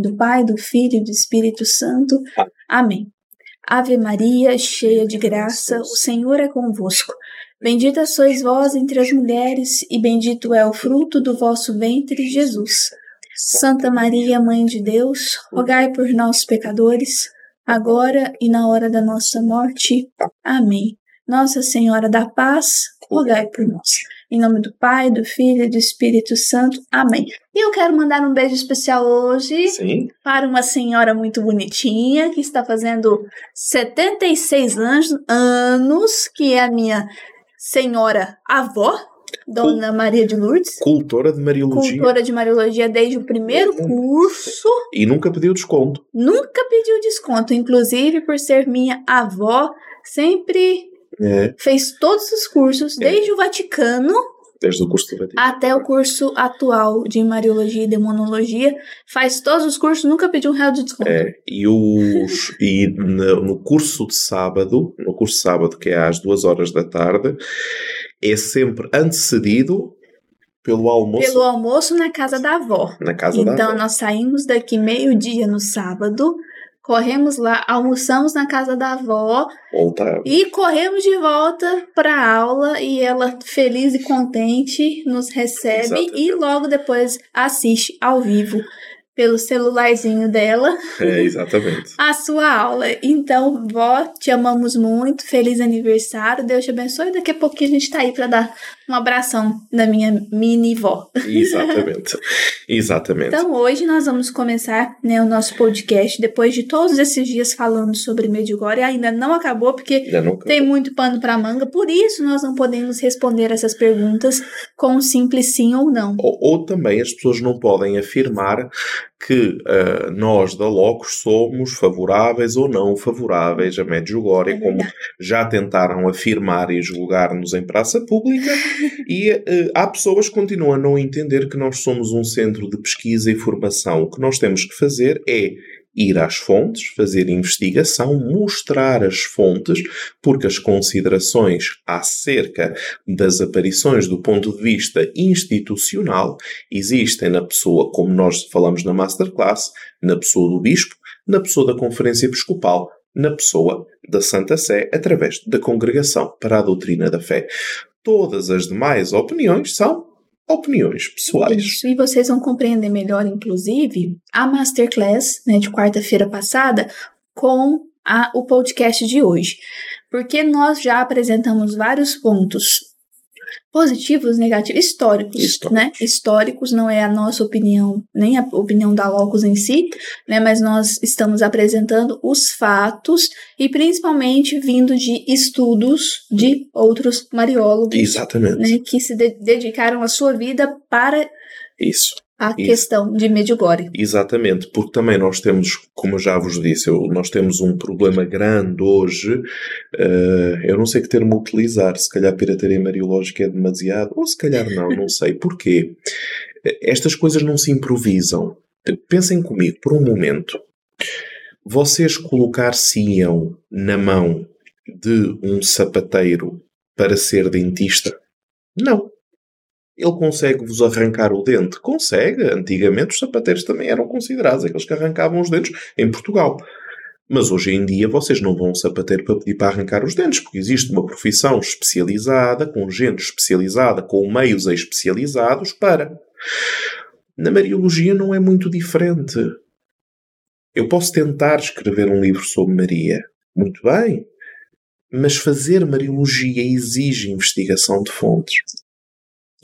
do Pai, do Filho e do Espírito Santo. Amém. Ave Maria, cheia de graça, o Senhor é convosco. Bendita sois vós entre as mulheres, e bendito é o fruto do vosso ventre, Jesus. Santa Maria, Mãe de Deus, rogai por nós, pecadores, agora e na hora da nossa morte. Amém. Nossa Senhora da Paz, rogai por nós. Em nome do Pai, do Filho e do Espírito Santo. Amém. E eu quero mandar um beijo especial hoje Sim. para uma senhora muito bonitinha que está fazendo 76 anos, anos que é a minha senhora avó, Dona Maria de Lourdes. Cultora de Mariologia. Cultora de Mariologia desde o primeiro curso. E nunca pediu desconto. Nunca pediu desconto, inclusive por ser minha avó, sempre É, fez todos os cursos, É. desde o Vaticano desde o curso até o curso atual de Mariologia e Demonologia. Faz todos os cursos, nunca pediu um real de desconto. É, e os, e no, curso de sábado, no curso de sábado, que é às duas horas da tarde, é sempre antecedido pelo almoço Pelo almoço na casa da avó. na casa da Então, avó. nós saímos daqui meio-dia no sábado, corremos lá, almoçamos na casa da avó Voltar. e corremos de volta para a aula. E ela, feliz e contente, nos recebe Exatamente. e logo depois assiste ao vivo pelo celularzinho dela É, exatamente. a sua aula. Então, vó, te amamos muito. Feliz aniversário. Deus te abençoe. Daqui a pouquinho a gente tá aí para dar um abração na minha mini vó. Exatamente. Exatamente. Então, hoje nós vamos começar né, o nosso podcast. Depois de todos esses dias falando sobre Medjugorje, ainda não acabou, porque não tem muito pano para manga. Por isso, nós não podemos responder essas perguntas com um simples sim ou não. Ou, ou também as pessoas não podem afirmar que ah, nós da Locos somos favoráveis ou não favoráveis a Medjugorje, É como já tentaram afirmar e julgar-nos em praça pública, e eh, há pessoas que continuam a não entender que nós somos um centro de pesquisa e formação. O que nós temos que fazer é ir às fontes, fazer investigação, mostrar as fontes, porque as considerações acerca das aparições do ponto de vista institucional existem na pessoa, como nós falamos na Masterclass, na pessoa do Bispo, na pessoa da Conferência Episcopal, na pessoa da Santa Sé, através da Congregação para a Doutrina da Fé. Todas as demais opiniões são opiniões pessoais. Isso, e vocês vão compreender melhor, inclusive, a Masterclass né, de quarta-feira passada com a, o podcast de hoje. Porque nós já apresentamos vários pontos positivos, negativos, históricos, Históricos. né? Históricos não é a nossa opinião, nem a opinião da Locus em si, né? Mas nós estamos apresentando os fatos e principalmente vindo de estudos de outros mariólogos, Exatamente. né? Que se de- dedicaram a sua vida para Isso. Isso. questão de Medjugorje. Exatamente, porque também nós temos, como eu já vos disse, eu- nós temos um problema grande hoje. eh, eu não sei que termo utilizar, se calhar pirataria mariológica é demasiado, ou se calhar não, não sei. Porquê? Eh, Estas coisas não se improvisam. Pensem comigo por um momento. Vocês colocar-se-iam na mão de um sapateiro para ser dentista? Não. Ele consegue-vos arrancar o dente? Consegue. Antigamente os sapateiros também eram considerados aqueles que arrancavam os dentes em Portugal. Mas hoje em dia vocês não vão a um sapateiro para pedir para arrancar os dentes, porque existe uma profissão especializada, com gente especializada, com meios especializados para. Na Mariologia não é muito diferente. Eu posso tentar escrever um livro sobre Maria. Muito bem. Mas fazer Mariologia exige investigação de fontes.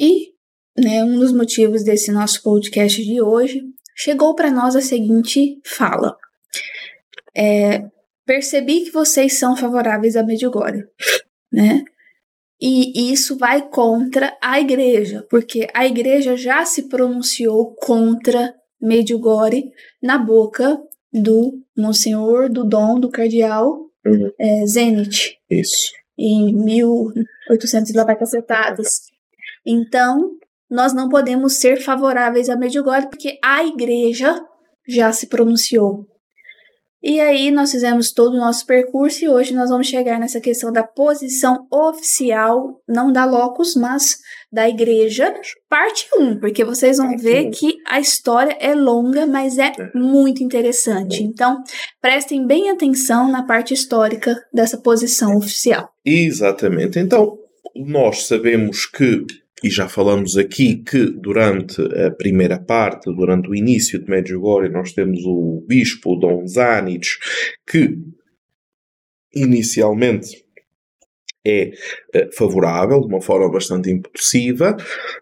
E, né, um dos motivos desse nosso podcast de hoje chegou para nós a seguinte fala. É, percebi que vocês são favoráveis a Medjugorje, né? E isso vai contra a igreja, porque a igreja já se pronunciou contra Medjugorje na boca do Monsenhor, do Dom, do Cardeal Uhum. é, Zenit, Isso. em 1800 e lá vai cacetadas. Então, nós não podemos ser favoráveis a Medjugorje porque a igreja já se pronunciou. E aí nós fizemos todo o nosso percurso e hoje nós vamos chegar nessa questão da posição oficial, não da locus, mas da igreja, parte 1, porque vocês vão ver que a história é longa, mas é, é muito interessante. Então, prestem bem atenção na parte histórica dessa posição oficial. Exatamente. Então, nós sabemos que e já falamos aqui que durante a primeira parte, durante o início de Medjugorje, nós temos o bispo Dom Zanic, que inicialmente é eh, favorável, de uma forma bastante impulsiva,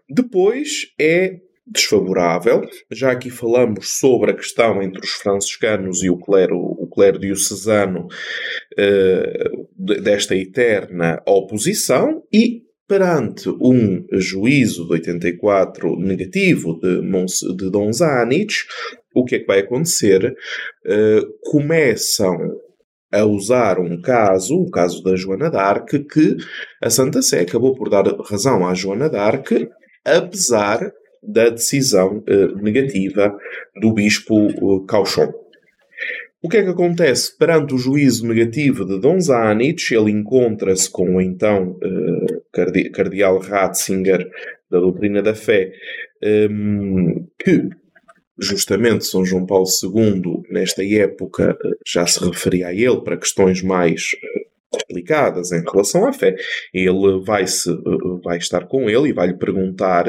depois é desfavorável. Já aqui falamos sobre a questão entre os franciscanos e o clero, o clero diocesano uh, desta eterna oposição e perante um juízo de 84 negativo de, Mons, de Dom Zanich, o que é que vai acontecer? Uh, começam a usar um caso, o caso da Joana d'Arc, que a Santa Sé acabou por dar razão à Joana d'Arc, apesar da decisão uh, negativa do bispo uh, Cauchon. O que é que acontece? Perante o juízo negativo de Dom Zanich, ele encontra-se com o então uh, cardeal Ratzinger da doutrina da fé, um, que justamente São João Paulo II, nesta época, eh, já se referia a ele para questões mais eh, complicadas em relação à fé. Ele vai, -se, vai estar com ele e vai lhe perguntar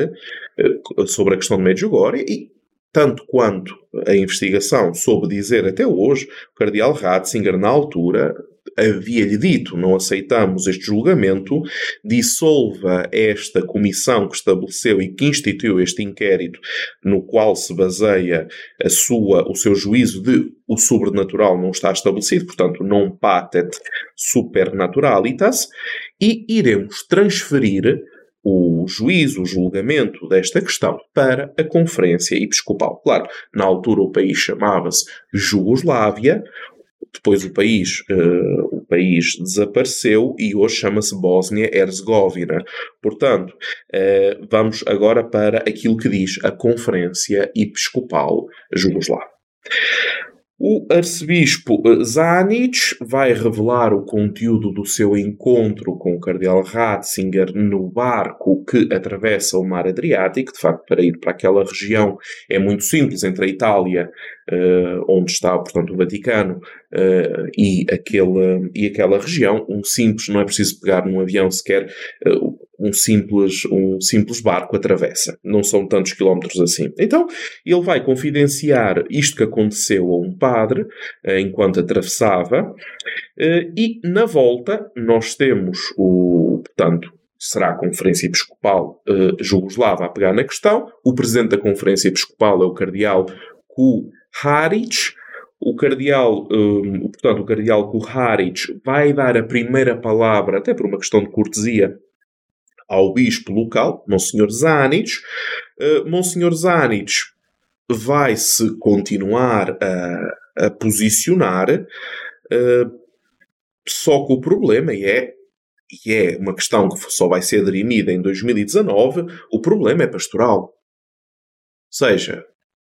sobre a questão de Medjugorje e tanto quanto a investigação soube dizer até hoje, o cardeal Ratzinger, na altura, havia-lhe dito: não aceitamos este julgamento, dissolva esta comissão que estabeleceu e que instituiu este inquérito, no qual se baseia a sua, o seu juízo de o sobrenatural não está estabelecido, portanto, non patet supernaturalitas, e iremos transferir o juízo, o julgamento desta questão para a Conferência Episcopal. Claro, na altura o país chamava-se Jugoslávia, depois o país, uh, o país desapareceu e hoje chama-se Bósnia-Herzegovina. Portanto, uh, vamos agora para aquilo que diz a Conferência Episcopal Jugoslava. O arcebispo eh, Zanic vai revelar o conteúdo do seu encontro com o cardeal Ratzinger no barco que atravessa o mar Adriático. De facto, para ir para aquela região é muito simples, entre a Itália, uh, onde está, portanto, o Vaticano, uh, e, aquele, e aquela região. Um simples, não é preciso pegar num avião sequer. Uh, um simples, um simples barco atravessa. Não são tantos quilómetros assim. Então, ele vai confidenciar isto que aconteceu a um padre eh, enquanto atravessava, eh, e na volta nós temos o, portanto, será a Conferência Episcopal uh, Jugoslava a pegar na questão. O presidente da Conferência Episcopal é o cardeal Kuharic. O cardeal, portanto, o cardeal Kuharic vai dar a primeira palavra, até por uma questão de cortesia, ao bispo local, Monsenhor Zanich. Uh, Monsenhor Zanich vai-se continuar a, a posicionar, uh, só que o problema é, e é uma questão que só vai ser dirimida em 2019, o problema é pastoral. Ou seja,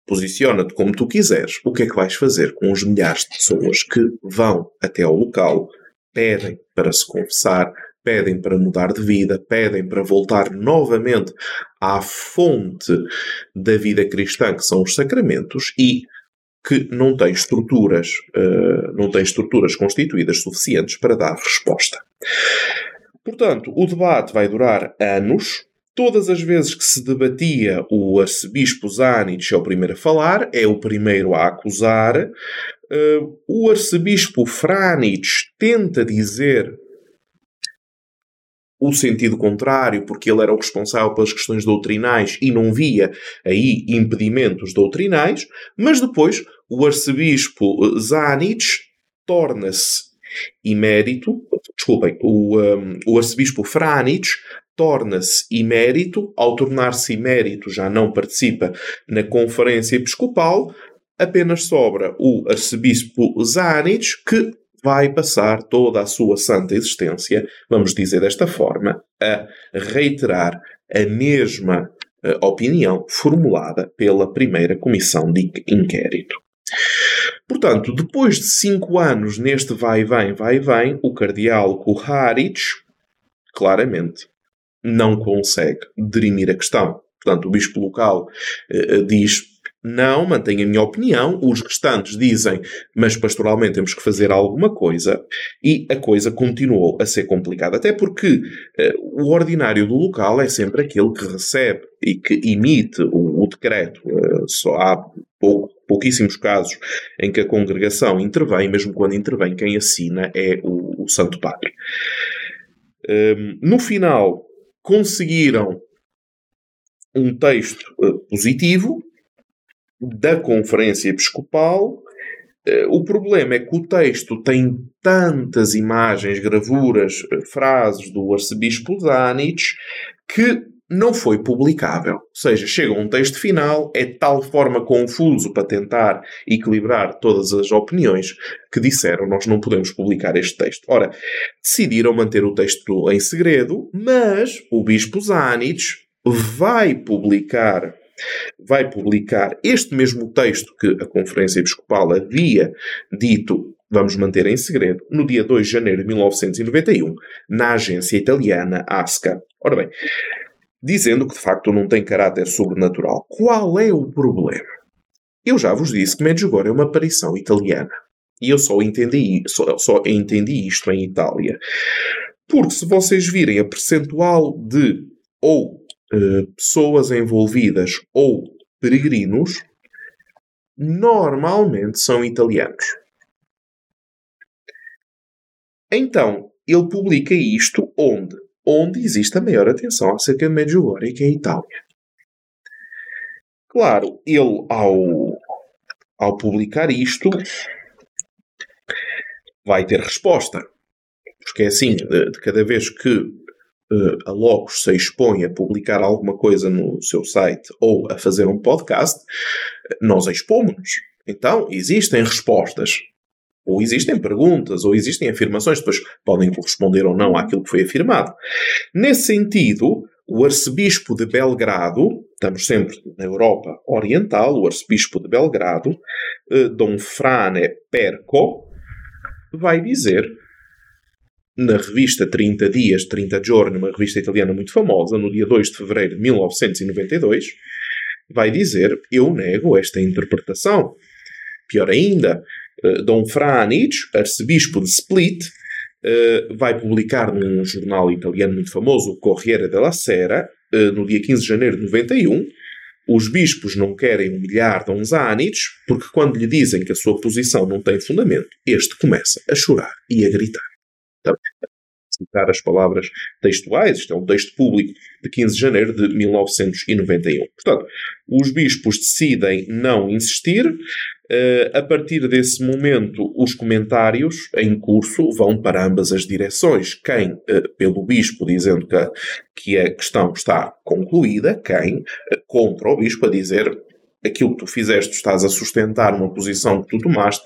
posiciona-te como tu quiseres. O que é que vais fazer com os milhares de pessoas que vão até ao local, pedem para se confessar, pedem para mudar de vida, pedem para voltar novamente à fonte da vida cristã, que são os sacramentos, e que não tem estruturas, uh, não tem estruturas constituídas suficientes para dar resposta. Portanto, o debate vai durar anos. Todas as vezes que se debatia, o arcebispo Zanich é o primeiro a falar, é o primeiro a acusar. Uh, o arcebispo Franich tenta dizer o sentido contrário, porque ele era o responsável pelas questões doutrinais e não via aí impedimentos doutrinais, mas depois o arcebispo Zanich torna-se imérito, desculpem, o, um, o arcebispo Franich torna-se imérito, ao tornar-se imérito já não participa na conferência episcopal, apenas sobra o arcebispo Zanich, que vai passar toda a sua santa existência, vamos dizer desta forma, a reiterar a mesma uh, opinião formulada pela primeira comissão de inquérito. Portanto, depois de cinco anos neste vai-vem, vai-vem, o cardeal Kuharic, claramente, não consegue dirimir a questão. Portanto, o bispo local uh, diz não, mantenho a minha opinião. Os restantes dizem, mas pastoralmente temos que fazer alguma coisa. E a coisa continuou a ser complicada. Até porque uh, o ordinário do local é sempre aquele que recebe e que emite o, o decreto. Uh, só há pouquíssimos casos em que a congregação intervém, mesmo quando intervém, quem assina é o, o Santo Padre. Um, no final, conseguiram um texto uh, positivo, da Conferência Episcopal. Eh, o problema é que o texto tem tantas imagens, gravuras, eh, frases do arcebispo Zanich que não foi publicável. Ou seja, chega um texto final, é de tal forma confuso para tentar equilibrar todas as opiniões que disseram nós não podemos publicar este texto. Ora, decidiram manter o texto em segredo, mas o bispo Zanich vai publicar vai publicar este mesmo texto que a Conferência Episcopal havia dito vamos manter em segredo, no dia 2 de janeiro de 1991, na agência italiana ASCA. Ora bem, dizendo que de facto não tem caráter sobrenatural. Qual é o problema? Eu já vos disse que Medjugorje é uma aparição italiana. E eu só entendi, só, só entendi isto em Itália. Porque se vocês virem a percentual de ou eh, pessoas envolvidas ou peregrinos normalmente são italianos. Então, ele publica isto onde? Onde existe a maior atenção acerca de Medjugorje, que é a Itália. Claro, ele, ao, ao publicar isto, vai ter resposta. Porque é assim, de, de cada vez que uh, a Locos se expõe a publicar alguma coisa no seu site ou a fazer um podcast, nós expomos-nos. Então, existem respostas, ou existem perguntas, ou existem afirmações, depois podem corresponder ou não àquilo que foi afirmado. Nesse sentido, o arcebispo de Belgrado, estamos sempre na Europa Oriental, o arcebispo de Belgrado, uh, Dom Frane Perco, vai dizer na revista 30 Dias, 30 Giorni, uma revista italiana muito famosa, no dia 2 de fevereiro de 1992, vai dizer: Eu nego esta interpretação. Pior ainda, eh, Dom Franic, arcebispo de Split, eh, vai publicar num jornal italiano muito famoso, o Corriere della Sera, eh, no dia 15 de janeiro de 91, os bispos não querem humilhar Dom Zanich, porque quando lhe dizem que a sua posição não tem fundamento, este começa a chorar e a gritar citar as palavras textuais, isto é um texto público de 15 de janeiro de 1991. Portanto, os bispos decidem não insistir. Uh, a partir desse momento, os comentários em curso vão para ambas as direções. Quem, uh, pelo bispo, dizendo que a, que a questão está concluída, quem, uh, contra o bispo, a dizer aquilo que tu fizeste, estás a sustentar uma posição que tu tomaste,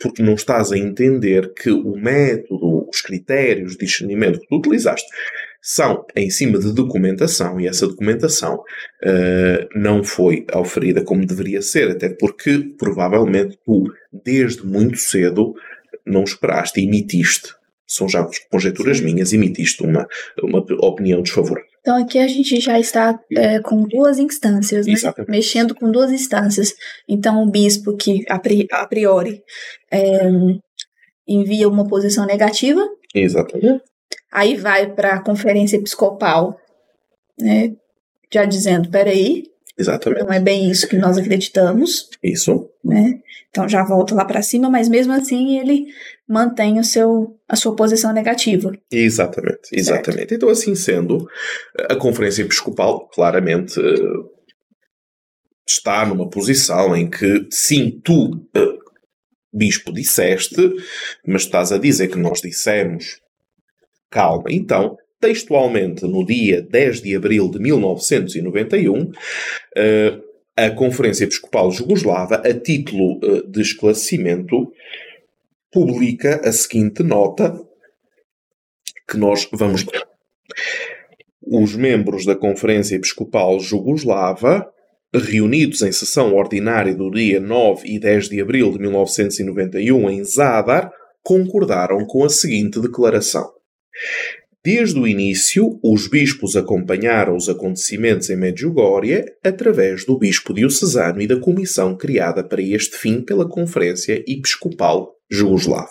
porque não estás a entender que o método, os critérios de discernimento que tu utilizaste são em cima de documentação e essa documentação uh, não foi oferida como deveria ser, até porque provavelmente tu, desde muito cedo, não esperaste e emitiste. São já conjecturas minhas, emitiste uma, uma opinião desfavorável. Então aqui a gente já está é, com duas instâncias, né? mexendo com duas instâncias. Então o bispo que a priori é, envia uma posição negativa. Exatamente. Aí vai para a conferência episcopal, né? Já dizendo, peraí, Exatamente. Não é bem isso que nós acreditamos. Isso. Né? Então já volta lá para cima, mas mesmo assim ele mantém o seu, a sua posição negativa. Exatamente, exatamente. Certo. Então, assim sendo, a Conferência Episcopal claramente uh, está numa posição em que, sim, tu, uh, bispo, disseste, mas estás a dizer que nós dissemos. Calma, então textualmente no dia 10 de abril de 1991, eh, a Conferência Episcopal Jugoslava, a título eh, de esclarecimento, publica a seguinte nota que nós vamos ler. Os membros da Conferência Episcopal Jugoslava reunidos em sessão ordinária do dia 9 e 10 de abril de 1991 em Zadar, concordaram com a seguinte declaração. Desde o início, os bispos acompanharam os acontecimentos em Medjugorje através do bispo diocesano e da comissão criada para este fim pela Conferência Episcopal Jugoslava.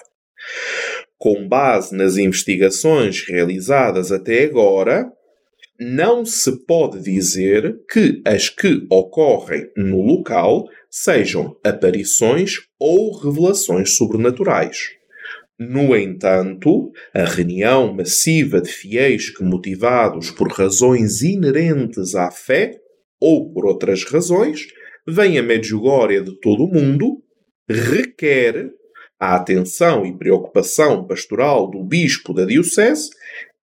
Com base nas investigações realizadas até agora, não se pode dizer que as que ocorrem no local sejam aparições ou revelações sobrenaturais. No entanto, a reunião massiva de fiéis que, motivados por razões inerentes à fé ou por outras razões, vem a Medjugorje de todo o mundo, requer a atenção e preocupação pastoral do bispo da diocese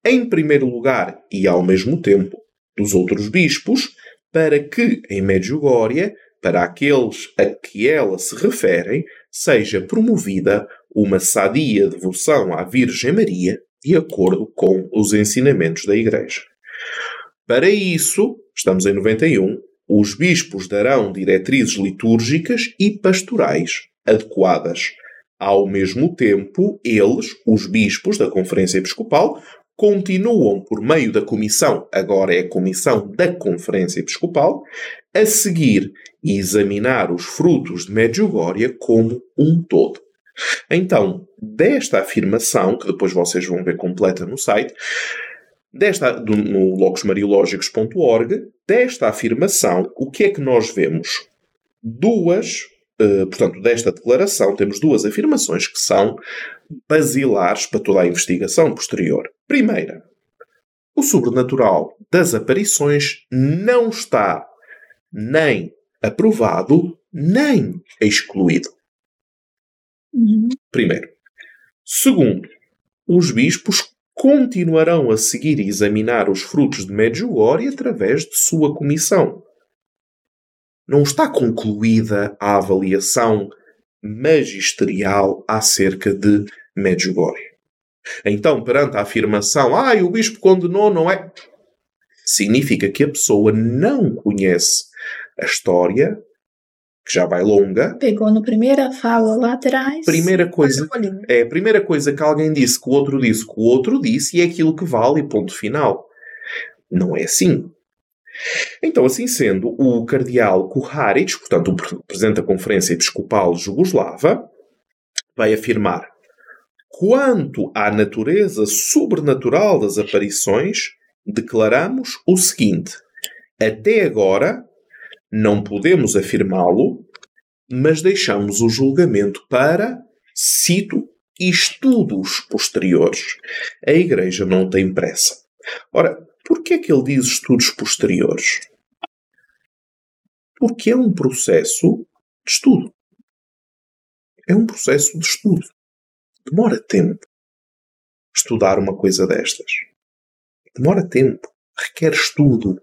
em primeiro lugar e ao mesmo tempo dos outros bispos, para que em Medjugorje, para aqueles a que ela se referem, seja promovida uma sadia devoção à Virgem Maria de acordo com os ensinamentos da Igreja. Para isso, estamos em 91, os bispos darão diretrizes litúrgicas e pastorais adequadas. Ao mesmo tempo, eles, os bispos da Conferência Episcopal, continuam por meio da comissão, agora é a comissão da Conferência Episcopal, a seguir e examinar os frutos de Medjugorje como um todo. Então, desta afirmação, que depois vocês vão ver completa no site, desta, do, no logosmariológicos.org, desta afirmação, o que é que nós vemos? Duas, uh, portanto, desta declaração, temos duas afirmações que são basilares para toda a investigação posterior. Primeira, o sobrenatural das aparições não está nem aprovado nem excluído. Uhum. Primeiro. Segundo, os bispos continuarão a seguir e examinar os frutos de Medjugorje através de sua comissão. Não está concluída a avaliação magisterial acerca de Medjugorje. Então, perante a afirmação, ah, o bispo condenou, não é? Significa que a pessoa não conhece a história, que já vai longa. Pegou no primeira fala lá atrás. Primeira coisa, é a primeira coisa que alguém disse, que o outro disse, que o outro disse, e é aquilo que vale, ponto final. Não é assim. Então, assim sendo, o cardeal Kuharic, portanto, o presidente da Conferência Episcopal Jugoslava, vai afirmar: quanto à natureza sobrenatural das aparições, declaramos o seguinte: até agora não podemos afirmá-lo, mas deixamos o julgamento para, cito, estudos posteriores. A Igreja não tem pressa. Ora, por que é que ele diz estudos posteriores? Porque é um processo de estudo. É um processo de estudo. Demora tempo estudar uma coisa destas. Demora tempo. Requer estudo.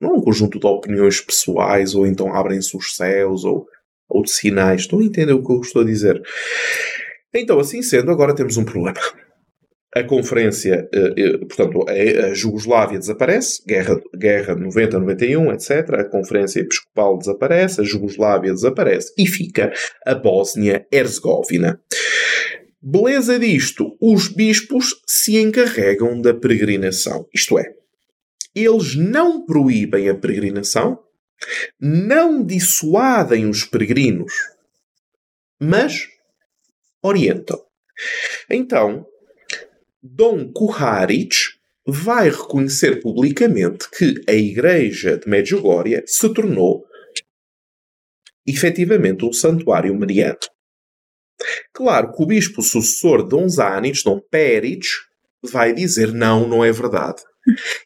Não é um conjunto de opiniões pessoais, ou então abrem-se os céus, ou, ou de sinais. Estão a entender o que eu estou a dizer? Então, assim sendo, agora temos um problema a conferência, eh, eh, portanto, a Jugoslávia desaparece, guerra, guerra 90-91, etc. A conferência episcopal desaparece, a Jugoslávia desaparece e fica a Bósnia-Herzegovina. Beleza disto, os bispos se encarregam da peregrinação. Isto é, eles não proíbem a peregrinação, não dissuadem os peregrinos, mas orientam. Então, Dom Kuharic vai reconhecer publicamente que a Igreja de Medjugorje se tornou efetivamente um santuário mariano. Claro que o bispo sucessor de Dom Zanic, Dom Peric, vai dizer não, não é verdade.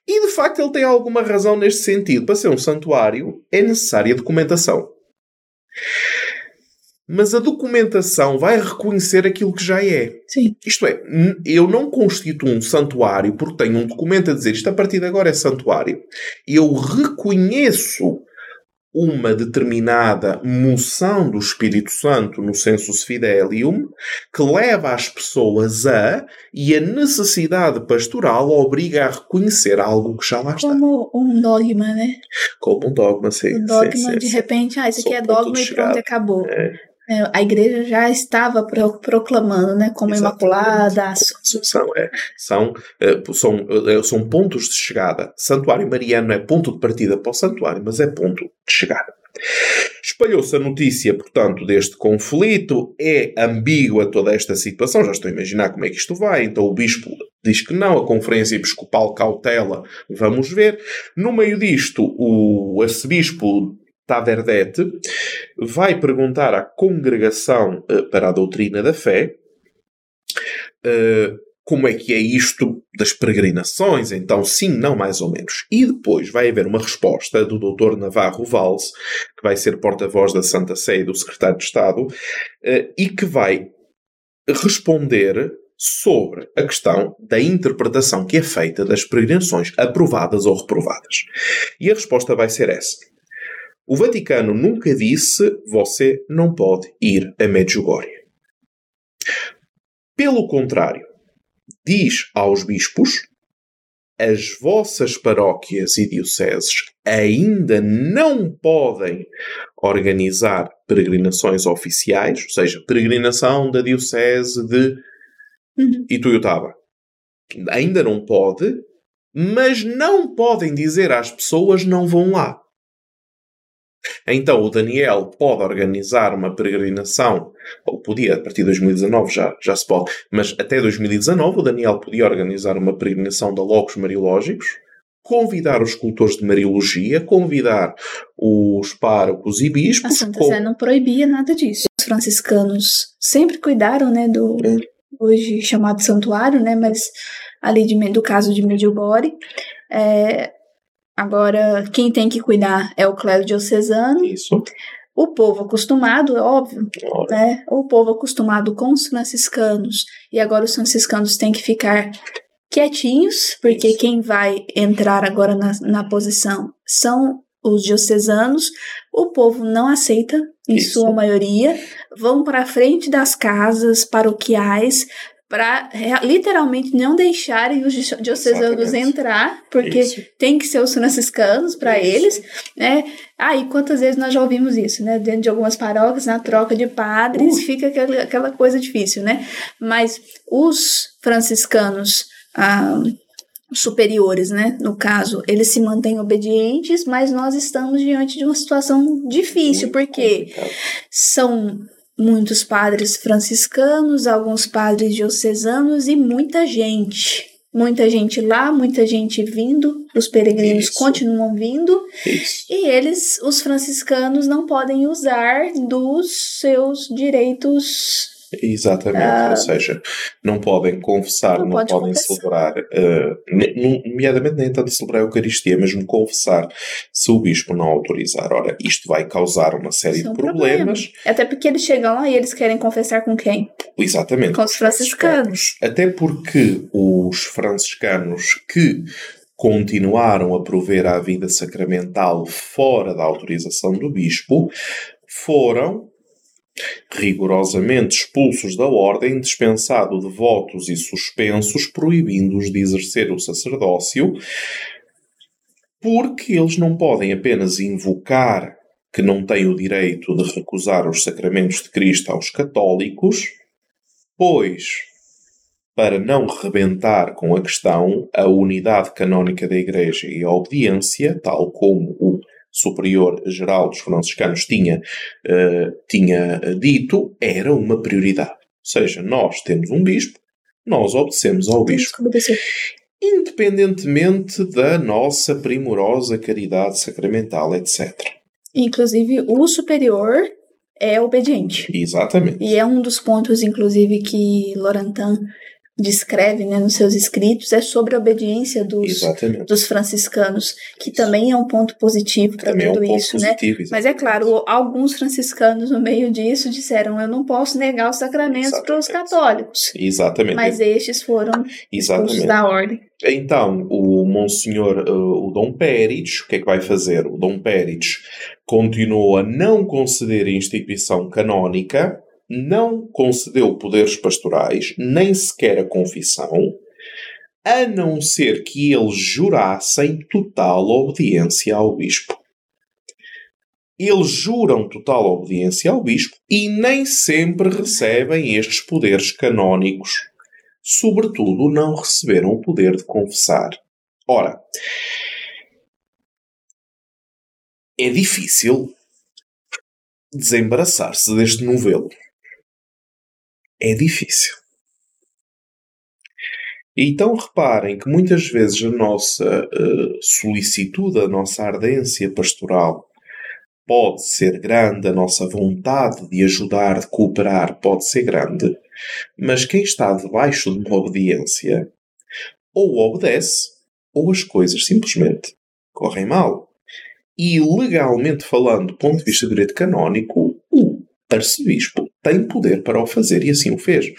E de facto ele tem alguma razão neste sentido. Para ser um santuário é necessária documentação mas a documentação vai reconhecer aquilo que já é. Sim. Isto é, eu não constituo um santuário porque tenho um documento a dizer isto a partir de agora é santuário. Eu reconheço uma determinada moção do Espírito Santo no sensus fidelium que leva as pessoas a e a necessidade pastoral obriga a reconhecer algo que já lá está. Como um dogma, né? Como um dogma, sim. Um dogma, sim, sim, de sim. repente, ah, isso aqui é dogma e pronto, acabou. É. É, a igreja já estava pro- proclamando, né? Como Exatamente. imaculada, Assunção, é. São, eh, são, eh, são pontos de chegada. Santuário Mariano é ponto de partida para o santuário, mas é ponto de chegada. Espalhou-se a notícia, portanto, deste conflito. É ambígua toda esta situação. Já estou a imaginar como é que isto vai. Então o bispo diz que não, a Conferência Episcopal cautela. Vamos ver. No meio disto, o arcebispo Taverdete vai perguntar à congregação eh, para a doutrina da fé eh, como é que é isto das peregrinações, então sim, não, mais ou menos. E depois vai haver uma resposta do Dr. Navarro Valls, que vai ser porta-voz da Santa Sé e do Secretário de Estado, eh, e que vai responder sobre a questão da interpretação que é feita das peregrinações aprovadas ou reprovadas. E a resposta vai ser essa. O Vaticano nunca disse você não pode ir a Medjugorje. Pelo contrário, diz aos bispos as vossas paróquias e dioceses ainda não podem organizar peregrinações oficiais, ou seja, peregrinação da diocese de. Ituiutaba. Ainda não pode, mas não podem dizer às pessoas não vão lá. Então o Daniel pode organizar uma peregrinação, ou podia, a partir de 2019 já, já se pode, mas até 2019 o Daniel podia organizar uma peregrinação de locos mariológicos, convidar os escultores de mariologia, convidar os párocos e A bispos. Santa com- Sé não proibia nada disso. Os franciscanos sempre cuidaram, né, do Hum. hoje chamado santuário, né, mas ali de, do caso de Medjugorje. É, agora, quem tem que cuidar é o clero diocesano. Isso. O povo acostumado, é óbvio, né? O povo acostumado com os franciscanos. E agora os franciscanos têm que ficar quietinhos, porque Isso. quem vai entrar agora na, na posição são os diocesanos. O povo não aceita, em Isso. sua maioria, vão para a frente das casas paroquiais para literalmente não deixarem os dio- diocesanos entrar, porque Isso. tem que ser os franciscanos para eles, né? Ah, e quantas vezes nós já ouvimos isso, né? Dentro de algumas paróquias, na troca de padres, Ui. fica aquela, aquela coisa difícil, né? Mas os franciscanos ah, superiores, né? No caso, eles se mantêm obedientes, mas nós estamos diante de uma situação difícil, Muito porque complicado. são muitos padres franciscanos, alguns padres diocesanos e muita gente. Muita gente lá, muita gente vindo, os peregrinos Isso. continuam vindo, Isso. e eles, os franciscanos, não podem usar dos seus direitos. Exatamente, Ah. ou seja, não podem confessar, Não não, pode podem confessar. celebrar, ne- nomeadamente nem tanto celebrar a Eucaristia, mesmo confessar se o bispo não autorizar. Ora, isto vai causar uma série Isso é de um problemas. Até porque eles chegam lá e eles querem confessar com quem? Exatamente. Com os franciscanos. Até porque os franciscanos que continuaram a prover a vida sacramental fora da autorização do bispo foram rigorosamente expulsos da ordem, dispensado de votos e suspensos, proibindo-os de exercer o sacerdócio, porque eles não podem apenas invocar que não têm o direito de recusar os sacramentos de Cristo aos católicos, pois, para não rebentar com a questão, a unidade canónica da Igreja e a obediência, tal como o superior geral dos franciscanos tinha, eh, tinha dito, era uma prioridade. Ou seja, nós temos um bispo, nós obedecemos ao Temos bispo, independentemente da nossa primorosa caridade sacramental, etc. Inclusive, o superior é obediente. Exatamente. E é um dos pontos, inclusive, que Lorantan descreve né, nos seus escritos é sobre a obediência dos, dos franciscanos, que também é um ponto positivo para tudo é um isso, né? Positivo, Mas é claro, alguns franciscanos no meio disso disseram: eu não posso negar os sacramentos para os católicos. Exatamente. Mas estes foram os da ordem. Então, o Monsenhor, uh, o Dom Pérez, o que é que vai fazer? O Dom Pérez continua a não conceder a instituição canónica não concedeu poderes pastorais, nem sequer a confissão, a não ser que eles jurassem total obediência ao bispo. Eles juram total obediência ao bispo e nem sempre recebem estes poderes canónicos. Sobretudo, não receberam o poder de confessar. Ora, é difícil desembaraçar-se deste novelo é difícil. Então reparem que muitas vezes a nossa uh, solicitude, a nossa ardência pastoral pode ser grande, a nossa vontade de ajudar, de cooperar pode ser grande, mas quem está debaixo de uma obediência ou obedece ou as coisas simplesmente correm mal. E legalmente falando, do ponto de vista do direito canónico, o arcebispo tem poder para o fazer e assim o fez.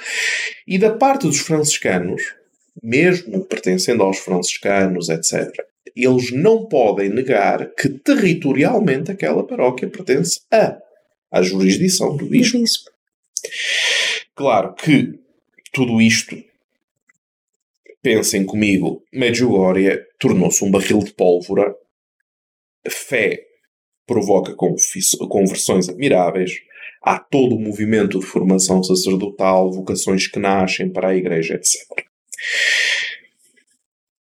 E da parte dos franciscanos, mesmo pertencendo aos franciscanos, etc., eles não podem negar que territorialmente aquela paróquia pertence a à jurisdição do bispo. Claro que tudo isto, pensem comigo, Medjugorje tornou-se um barril de pólvora, a fé provoca conversões admiráveis, há todo o movimento de formação sacerdotal, vocações que nascem para a igreja, etc.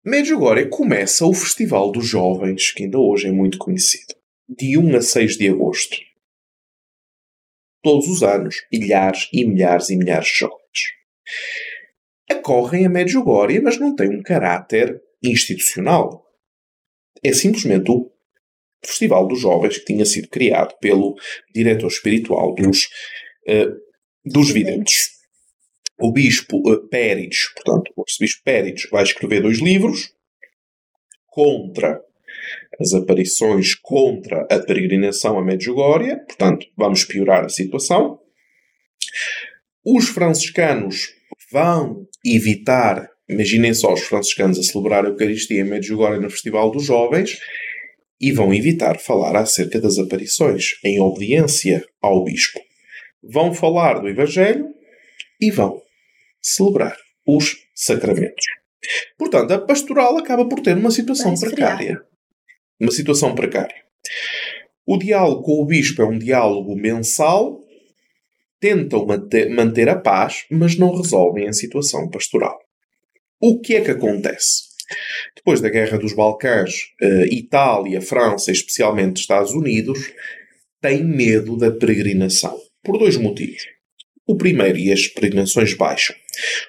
Medjugorje começa o Festival dos Jovens, que ainda hoje é muito conhecido, de 1 a 6 de agosto. Todos os anos, milhares e milhares e milhares de jovens acorrem a Medjugorje, mas não têm um caráter institucional. É simplesmente o Festival dos Jovens, que tinha sido criado pelo diretor espiritual dos, uh, dos videntes. O bispo uh, portanto, o arcebispo Pérez vai escrever dois livros contra as aparições, contra a peregrinação a Medjugorje, portanto, vamos piorar a situação. Os franciscanos vão evitar, imaginem só os franciscanos a celebrar a Eucaristia em Medjugorje no Festival dos Jovens, e vão evitar falar acerca das aparições, em obediência ao bispo. Vão falar do Evangelho e vão celebrar os sacramentos. Portanto, a pastoral acaba por ter uma situação precária. Uma situação precária. O diálogo com o bispo é um diálogo mensal, tentam manter a paz, mas não resolvem a situação pastoral. O que é que acontece? Depois da Guerra dos Balcãs, uh, Itália, França, especialmente Estados Unidos, têm medo da peregrinação. Por dois motivos. O primeiro, e as peregrinações baixam.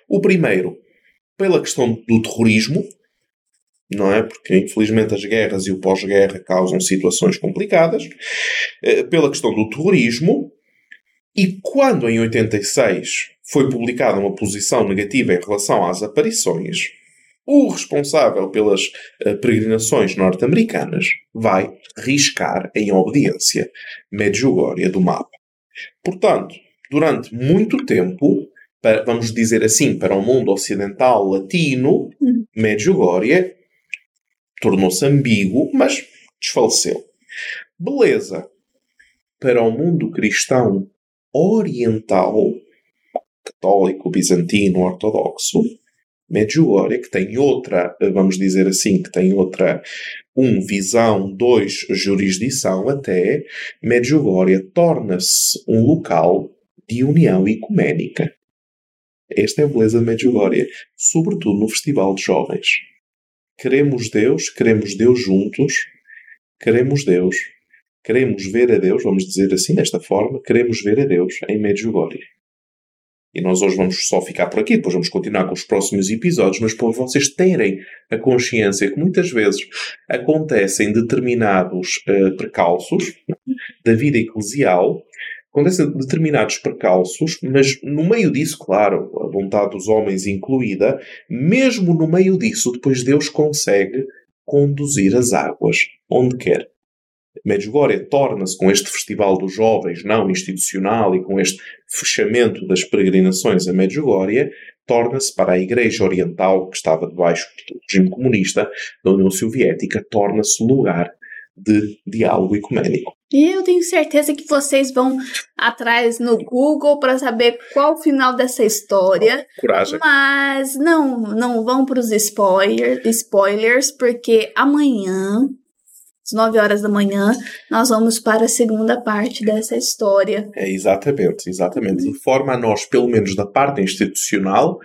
O primeiro, pela questão do terrorismo, não é? Porque infelizmente as guerras e o pós-guerra causam situações complicadas. Uh, pela questão do terrorismo. E quando em 86 foi publicada uma posição negativa em relação às aparições, o responsável pelas uh, peregrinações norte-americanas vai riscar em obediência Medjugorje do mapa. Portanto, durante muito tempo, para, vamos dizer assim, para o mundo ocidental latino, hum. Medjugorje tornou-se ambíguo, mas desfaleceu. Beleza. Para o mundo cristão oriental, católico, bizantino, ortodoxo, Medjugorje, que tem outra, vamos dizer assim, que tem outra, um, visão, dois, jurisdição, até Medjugorje torna-se um local de união ecuménica. Esta é a beleza de Medjugorje, sobretudo no Festival de Jovens. Queremos Deus, queremos Deus juntos, queremos Deus, queremos ver a Deus, vamos dizer assim desta forma, queremos ver a Deus em Medjugorje. E nós hoje vamos só ficar por aqui, depois vamos continuar com os próximos episódios, mas para vocês terem a consciência que muitas vezes acontecem determinados uh, precalços da vida eclesial acontecem determinados percalços, mas no meio disso, claro, a vontade dos homens incluída, mesmo no meio disso, depois Deus consegue conduzir as águas onde quer. Medjugorje torna-se, com este festival dos jovens não institucional e com este fechamento das peregrinações a Medjugorje, torna-se para a Igreja Oriental, que estava debaixo do regime comunista da União Soviética, torna-se lugar de diálogo ecuménico. Eu tenho certeza que vocês vão atrás no Google para saber qual o final dessa história. Coragem. Mas não, não vão para os spoiler, spoilers, porque amanhã, às 9 horas da manhã, nós vamos para a segunda parte dessa história. É exatamente, exatamente. Informa a nós, pelo menos da parte institucional,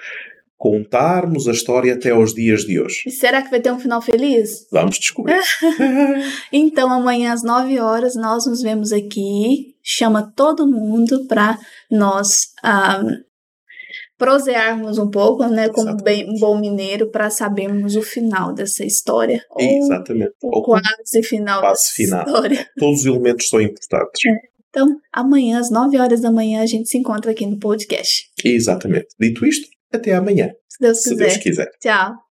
contarmos a história até aos dias de hoje. E será que vai ter um final feliz? Vamos descobrir. então, amanhã às 9 horas, nós nos vemos aqui. Chama todo mundo para nós um, prosearmos um pouco, né, como bem, um bom mineiro, para sabermos o final dessa história. Exatamente. Ou, ou quase final quase dessa final. história. Todos os elementos são importantes. É. Então, amanhã, às 9 horas da manhã, a gente se encontra aqui no podcast. Exatamente. Dito isto, até amanhã. Se Deus Se quiser. Deus quiser. Tchau.